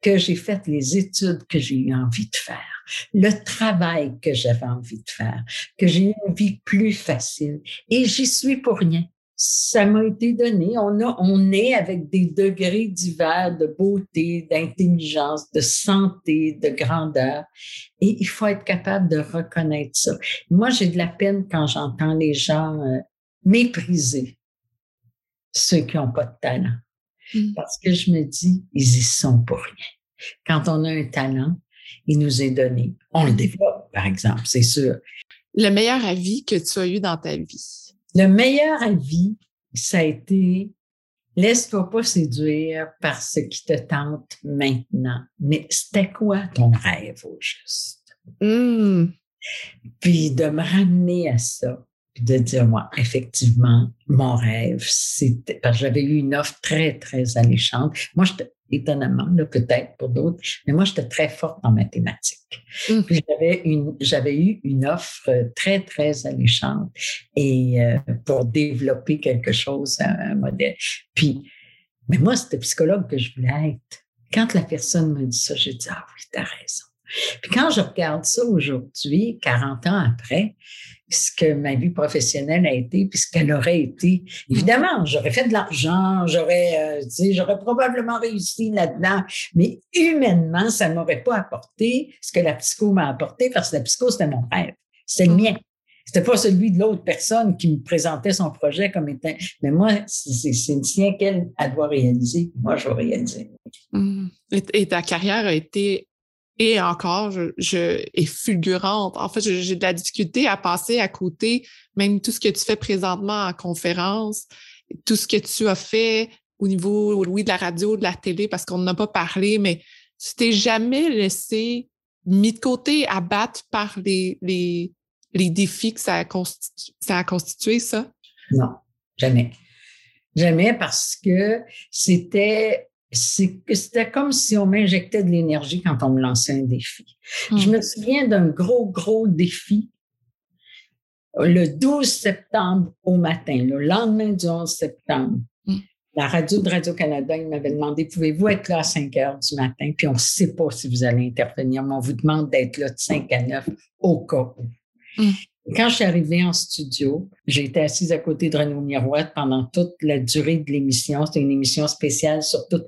que j'ai fait les études que j'ai eu envie de faire, le travail que j'avais envie de faire, que j'ai eu une vie plus facile. Et j'y suis pour rien ça m'a été donné. On, a, on est avec des degrés divers de beauté, d'intelligence, de santé, de grandeur. Et il faut être capable de reconnaître ça. Moi, j'ai de la peine quand j'entends les gens euh, mépriser ceux qui n'ont pas de talent. Mm. Parce que je me dis, ils y sont pour rien. Quand on a un talent, il nous est donné. On le développe, par exemple, c'est sûr. Le meilleur avis que tu as eu dans ta vie? Le meilleur avis, ça a été laisse-toi pas séduire par ce qui te tente maintenant. Mais c'était quoi ton rêve au juste? Mmh. Puis de me ramener à ça. De dire, moi, effectivement, mon rêve, c'était, parce que j'avais eu une offre très, très alléchante. Moi, j'étais, étonnamment, là, peut-être pour d'autres, mais moi, j'étais très forte en mathématiques. Mmh. Puis j'avais une, j'avais eu une offre très, très alléchante et euh, pour développer quelque chose, un, modèle. Puis, mais moi, c'était psychologue que je voulais être. Quand la personne me dit ça, j'ai dit, ah oui, t'as raison. Puis quand je regarde ça aujourd'hui, 40 ans après, ce que ma vie professionnelle a été, puis ce qu'elle aurait été. Évidemment, j'aurais fait de l'argent, j'aurais, euh, tu sais, j'aurais probablement réussi là-dedans, mais humainement, ça ne m'aurait pas apporté ce que la psycho m'a apporté, parce que la psycho, c'était mon rêve, c'était le mien. C'était pas celui de l'autre personne qui me présentait son projet comme étant. Mais moi, c'est le sien qu'elle doit réaliser. Moi, je vais réaliser. Mmh. Et, ta carrière a été et encore, je, est fulgurante. En fait, j'ai de la difficulté à passer à côté, même tout ce que tu fais présentement en conférence, tout ce que tu as fait au niveau, oui, de la radio, de la télé, parce qu'on n'a pas parlé, mais tu t'es jamais laissé mis de côté, abattre par les, les, les défis que ça a, ça a constitué, ça? Non, jamais. Jamais parce que c'était c'était comme si on m'injectait de l'énergie quand on me lançait un défi. Je hmm. me souviens d'un gros, gros défi le 12 septembre au matin, le lendemain du 11 septembre. Hmm. La radio de Radio-Canada, il m'avait demandé, pouvez-vous être là à 5 heures du matin? Puis on ne sait pas si vous allez intervenir, mais on vous demande d'être là de 5 à 9 au cas où. Hmm. Quand je suis arrivée en studio, j'ai été assise à côté de Renaud Miroir pendant toute la durée de l'émission. C'était une émission spéciale sur tout.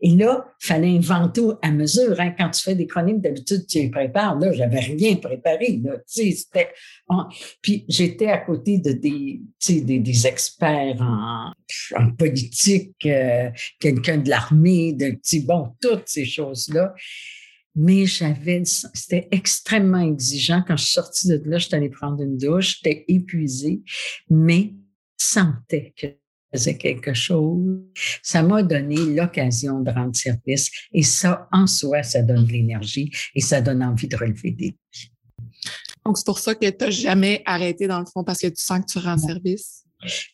Et là, il fallait inventer à mesure. Hein. Quand tu fais des chroniques, d'habitude, tu les prépares. Là, j'avais rien préparé. Puis j'étais à côté de des, experts en, en politique, euh, quelqu'un de l'armée, de, bon, toutes ces choses-là mais j'avais, c'était extrêmement exigeant. Quand je suis sortie de là, j'étais allée prendre une douche, j'étais épuisée, mais sentais que je faisais quelque chose. Ça m'a donné l'occasion de rendre service et ça, en soi, ça donne de l'énergie et ça donne envie de relever des défis. Donc, c'est pour ça que tu n'as jamais arrêté dans le fond parce que tu sens que tu rends service?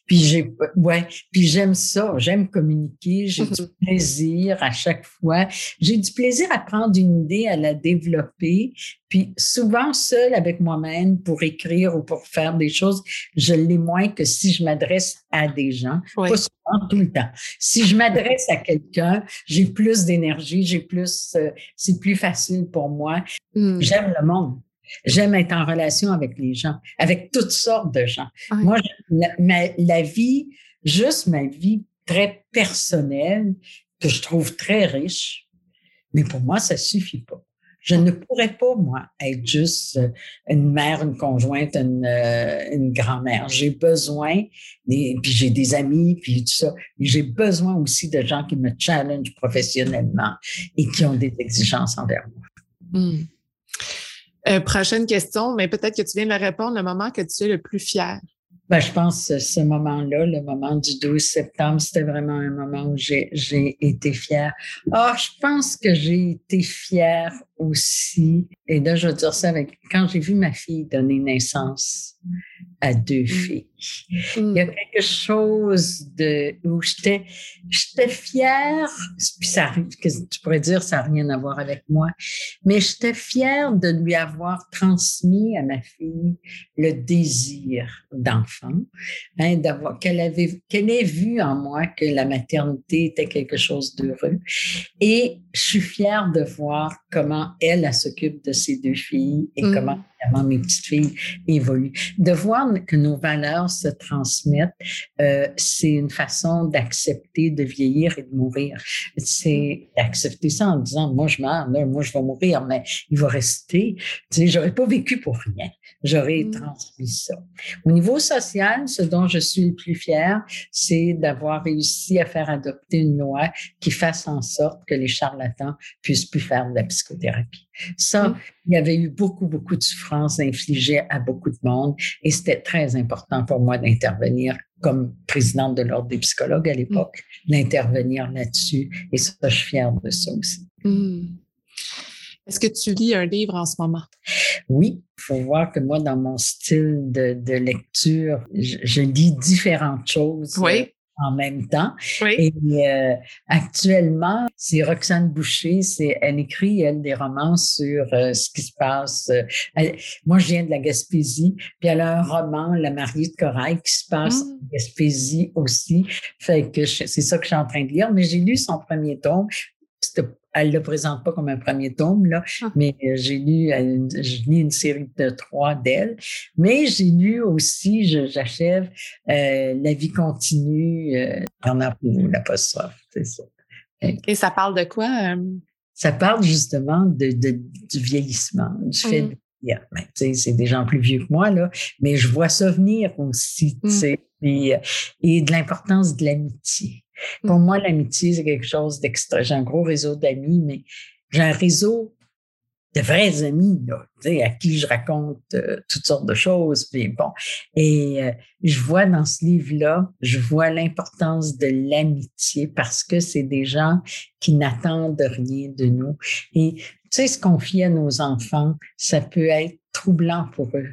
Puis j'ai, ouais, puis j'aime ça, j'aime communiquer, j'ai du mm-hmm. plaisir à chaque fois. J'ai du plaisir à prendre une idée, à la développer. Puis souvent seul avec moi-même pour écrire ou pour faire des choses, je l'ai moins que si je m'adresse à des gens. Pas souvent, tout le temps. Si je m'adresse à quelqu'un, j'ai plus d'énergie, j'ai plus, euh, c'est plus facile pour moi. Mm. J'aime le monde. J'aime être en relation avec les gens, avec toutes sortes de gens. Moi, la, vie, juste ma vie très personnelle, que je trouve très riche, mais pour moi, ça suffit pas. Je ne pourrais pas, moi, être juste euh, une mère, une conjointe, une, euh, une grand-mère. J'ai besoin, puis j'ai des amis, puis tout ça, mais j'ai besoin aussi de gens qui me challengent professionnellement et qui ont des exigences envers moi. Hmm. Euh, prochaine question, mais peut-être que tu viens de répondre, le moment que tu es le plus fier. Ben, je pense que ce moment-là, le moment du 12 septembre, c'était vraiment un moment où j'ai été fière. Ah, je pense que j'ai été fière aussi. Et là, je veux dire ça avec quand j'ai vu ma fille donner naissance à deux mm. filles. Il y a mm. quelque chose de où j'étais j'étais fière, puis ça arrive que tu pourrais dire ça n'a rien à voir avec moi, mais j'étais fière de lui avoir transmis à ma fille le désir d'enfant, hein, d'avoir qu'elle avait qu'elle ait vu en moi que la maternité était quelque chose d'heureux. Et je suis fière de voir comment elle, elle, s'occupe de ses deux filles et mm. comment mes petites filles évoluent. De voir que nos valeurs se transmettent, euh, c'est une façon d'accepter de vieillir et de mourir. C'est d'accepter ça en disant, moi je meurs, moi je vais mourir, mais il va rester. Tu sais, j'aurais pas vécu pour rien. J'aurais mm. transmis ça. Au niveau social, ce dont je suis le plus fière, c'est d'avoir réussi à faire adopter une loi qui fasse en sorte que les charlatans puissent plus faire de la psychothérapie. Ça, mm. il y avait eu beaucoup, beaucoup de souffrances infligées à beaucoup de monde et c'était très important pour moi d'intervenir comme présidente de l'Ordre des psychologues à mm. l'époque, d'intervenir là-dessus. Et ça, je suis fière de ça aussi. Mm. Est-ce que tu lis un livre en ce moment? Oui, il faut voir que moi, dans mon style de, lecture, je, lis différentes choses. Oui. Euh, en même temps. Oui. Et euh, actuellement, c'est Roxane Boucher, c'est elle écrit elle des romans sur euh, ce qui se passe. moi, je viens de la Gaspésie, puis elle a un roman, La mariée de corail, qui se passe mm. en Gaspésie aussi. Fait que c'est ça que je suis en train de lire. Mais j'ai lu son premier tome. Elle ne le présente pas comme un premier tome, là, ah. mais euh, j'ai lu, euh, une série de trois d'elle. Mais j'ai lu aussi, j'achève euh, La vie continue, euh, en l'apostrophe, c'est ça. Et ça parle de quoi? Ça parle justement de, du vieillissement, du fait mmh. de ben, c'est des gens plus vieux que moi, là, mais je vois ça venir aussi, mmh. et de l'importance de l'amitié. Pour moi, l'amitié, c'est quelque chose d'extra. J'ai un gros réseau d'amis, mais j'ai un réseau de vrais amis, là, à qui je raconte euh, toutes sortes de choses. Puis bon, et euh, je vois dans ce livre-là, je vois l'importance de l'amitié parce que c'est des gens qui n'attendent rien de nous. Et tu sais, se confier à nos enfants, ça peut être troublant pour eux.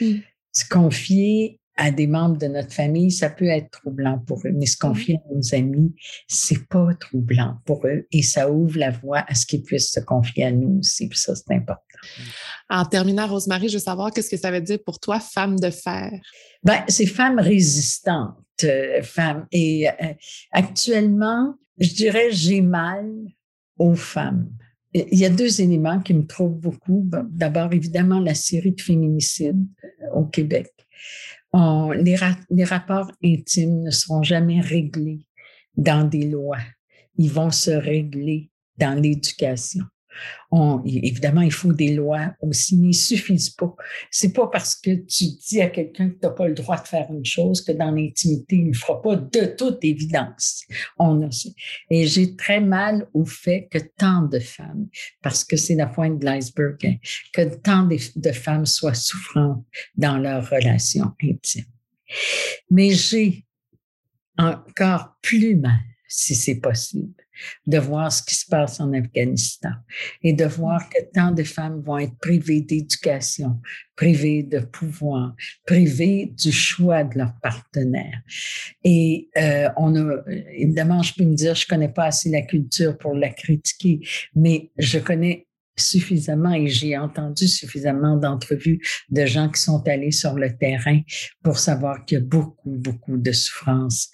Mmh. Se confier à des membres de notre famille, ça peut être troublant pour eux, mais se confier à nos amis, c'est pas troublant pour eux et ça ouvre la voie à ce qu'ils puissent se confier à nous aussi. Puis ça, c'est important. En terminant, Rosemary, je veux savoir qu'est-ce que ça veut dire pour toi, femme de fer? Ben, c'est femme résistante, euh, femme. Et euh, actuellement, je dirais, j'ai mal aux femmes. Il y a deux éléments qui me trouvent beaucoup. D'abord, évidemment, la série de féminicides euh, au Québec les, rapports intimes ne seront jamais réglés dans des lois. Ils vont se régler dans l'éducation. Évidemment, il faut des lois aussi, mais ils suffisent pas. C'est pas parce que tu dis à quelqu'un que tu n'as pas le droit de faire une chose que dans l'intimité, il ne fera pas de toute évidence. On a, et j'ai très mal au fait que tant de femmes, parce que c'est la pointe de l'iceberg, hein, que tant de, de femmes soient souffrantes dans leurs relations intimes. Mais j'ai encore plus mal, si c'est possible, de voir ce qui se passe en Afghanistan et de voir que tant de femmes vont être privées d'éducation, privées de pouvoir, privées du choix de leur partenaire. Et euh, on a, évidemment, je peux me dire, je connais pas assez la culture pour la critiquer, mais je connais suffisamment et j'ai entendu suffisamment d'entrevues de gens qui sont allés sur le terrain pour savoir qu'il y a beaucoup, beaucoup de souffrances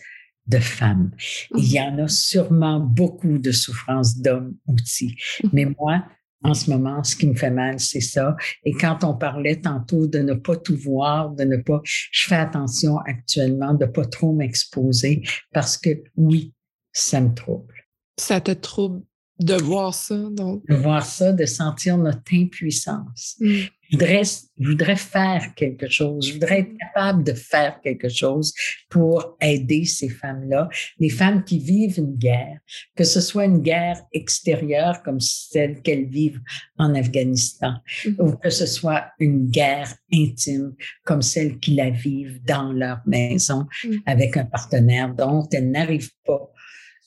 de femmes. Il y en a sûrement beaucoup de souffrances d'hommes aussi. Mais moi, en ce moment, ce qui me fait mal, c'est ça. Et quand on parlait tantôt de ne pas tout voir, de ne pas, je fais attention actuellement de pas trop m'exposer parce que oui, ça me trouble. Ça te trouble de voir ça, donc. De voir ça, de sentir notre impuissance. Mm. Je, voudrais, je voudrais faire quelque chose. Je voudrais être capable de faire quelque chose pour aider ces femmes-là, les femmes qui vivent une guerre, que ce soit une guerre extérieure comme celle qu'elles vivent en Afghanistan, mm. ou que ce soit une guerre intime comme celle qu'ils la vivent dans leur maison mm. avec un partenaire dont elles n'arrivent pas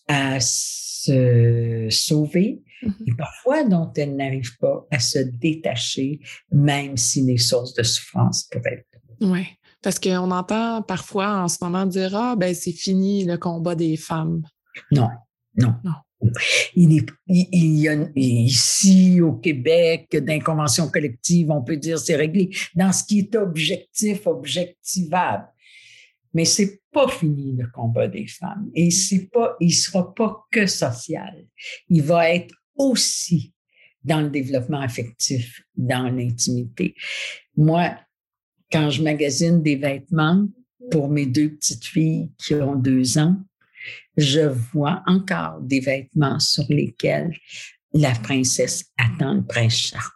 à se sauver mm-hmm. et parfois dont elles n'arrivent pas à se détacher, même si les sources de souffrance peuvent être. Oui, parce qu'on entend parfois en ce moment dire Ah, ben c'est fini le combat des femmes. Non, non. non. Il, est, il, y a ici au Québec, dans convention collective, on peut dire c'est réglé. Dans ce qui est objectif, objectivable, mais c'est pas fini le combat des femmes et c'est pas, il sera pas que social. Il va être aussi dans le développement affectif, dans l'intimité. Moi, quand je magasine des vêtements pour mes deux petites filles qui ont deux ans, je vois encore des vêtements sur lesquels la princesse attend le prince charmant.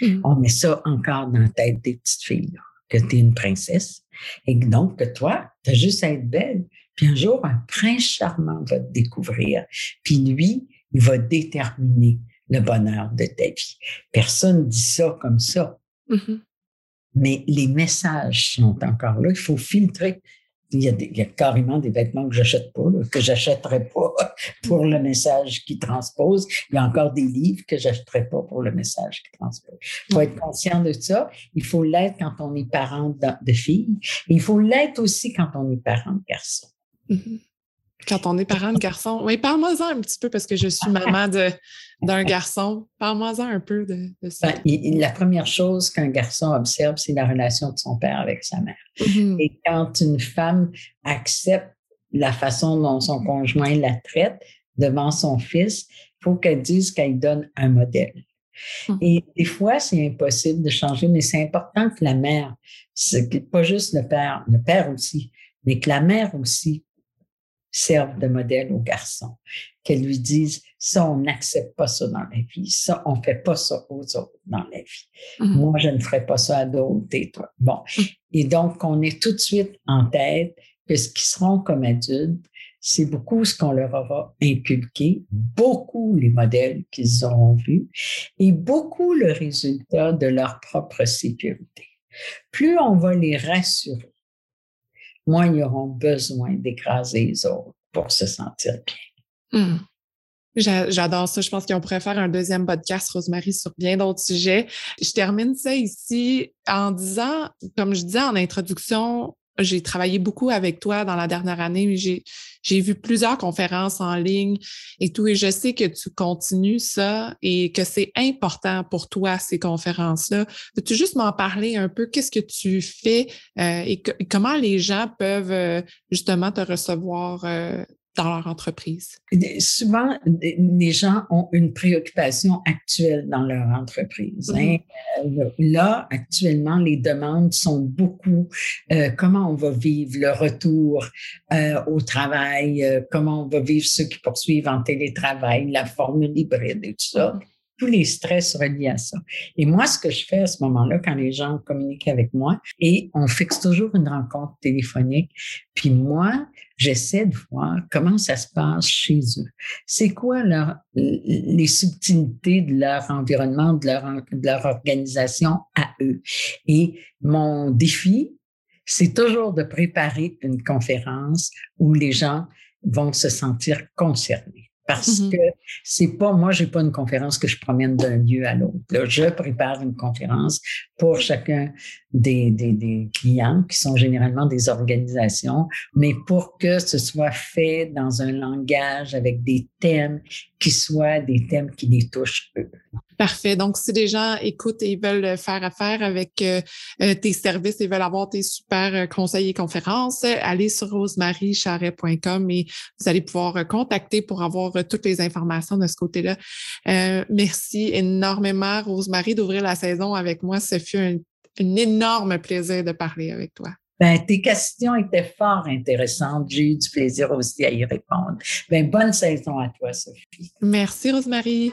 Mmh. On met ça encore dans la tête des petites filles, que tu es une princesse, et donc, que toi, tu as juste à être belle. Puis un jour, un prince charmant va te découvrir. Puis lui, il va déterminer le bonheur de ta vie. Personne dit ça comme ça. Mm-hmm. Mais les messages sont encore là. Il faut filtrer. Il y, a il y a carrément des vêtements que j'achète pas, que j'achèterais pas pour le message qui transpose. Il y a encore des livres que j'achèterais pas pour le message qui transpose. Il faut être conscient de ça. Il faut l'être quand on est parent de, de filles. Il faut l'être aussi quand on est parent de garçons. Mm-hmm. Quand on est parent de garçon. Oui, parle-moi-en un petit peu parce que je suis maman d'un garçon. Parle-moi-en un peu de, ça. Ben, la première chose qu'un garçon observe, c'est la relation de son père avec sa mère. Mm-hmm. Et quand une femme accepte la façon dont son conjoint la traite devant son fils, il faut qu'elle dise qu'elle donne un modèle. Mm. Et des fois, c'est impossible de changer, mais c'est important que la mère, pas juste le père, le père aussi, mais que la mère aussi serve de modèle aux garçons, qu'elle lui dise ça, on n'accepte pas ça dans la vie, ça, on fait pas ça aux autres dans la vie. Mm-hmm. Moi, je ne ferai pas ça à d'autres et toi. Bon. Mm. Et donc, on est tout de suite en tête que ce qui seront comme adultes, c'est beaucoup ce qu'on leur aura inculqué, beaucoup les modèles qu'ils auront vus et beaucoup le résultat de leur propre sécurité. Plus on va les rassurer, moins ils auront besoin d'écraser les autres pour se sentir bien. Hmm. J'adore ça. Je pense qu'on pourrait faire un deuxième podcast, Rosemary, sur bien d'autres sujets. Je termine ça ici en disant, comme je disais en introduction, j'ai travaillé beaucoup avec toi dans la dernière année. J'ai, j'ai vu plusieurs conférences en ligne et tout. Et je sais que tu continues ça et que c'est important pour toi, ces conférences-là. Peux-tu juste m'en parler un peu? Qu'est-ce que tu fais euh, et, comment les gens peuvent euh, justement te recevoir euh, dans leur entreprise? Souvent, les gens ont une préoccupation actuelle dans leur entreprise. Hein. Euh, là, actuellement, les demandes sont beaucoup euh, comment on va vivre le retour euh, au travail, comment on va vivre ceux qui poursuivent en télétravail, la formule hybride et tout ça tous les stress reliés à ça. Et moi, ce que je fais à ce moment-là, quand les gens communiquent avec moi, et on fixe toujours une rencontre téléphonique, puis moi, j'essaie de voir comment ça se passe chez eux. C'est quoi les subtilités de leur environnement, de leur organisation à eux? Et mon défi, c'est toujours de préparer une conférence où les gens vont se sentir concernés. Parce mm-hmm. que c'est pas, moi, j'ai pas une conférence que je promène d'un lieu à l'autre. Je prépare une conférence pour chacun des, des, des, clients qui sont généralement des organisations, mais pour que ce soit fait dans un langage avec des thèmes qui soient des thèmes qui les touchent eux. Parfait. Donc, si des gens écoutent et veulent faire affaire avec euh, euh, tes services et veulent avoir tes super euh, conseils et conférences, allez sur rosemariecharret.com et vous allez pouvoir contacter pour avoir toutes les informations de ce côté-là. merci énormément, Rosemary, d'ouvrir la saison avec moi. Ce fut un, énorme plaisir de parler avec toi. Ben, tes questions étaient fort intéressantes. J'ai eu du plaisir aussi à y répondre. Ben, bonne saison à toi, Sophie. Merci, Rosemary.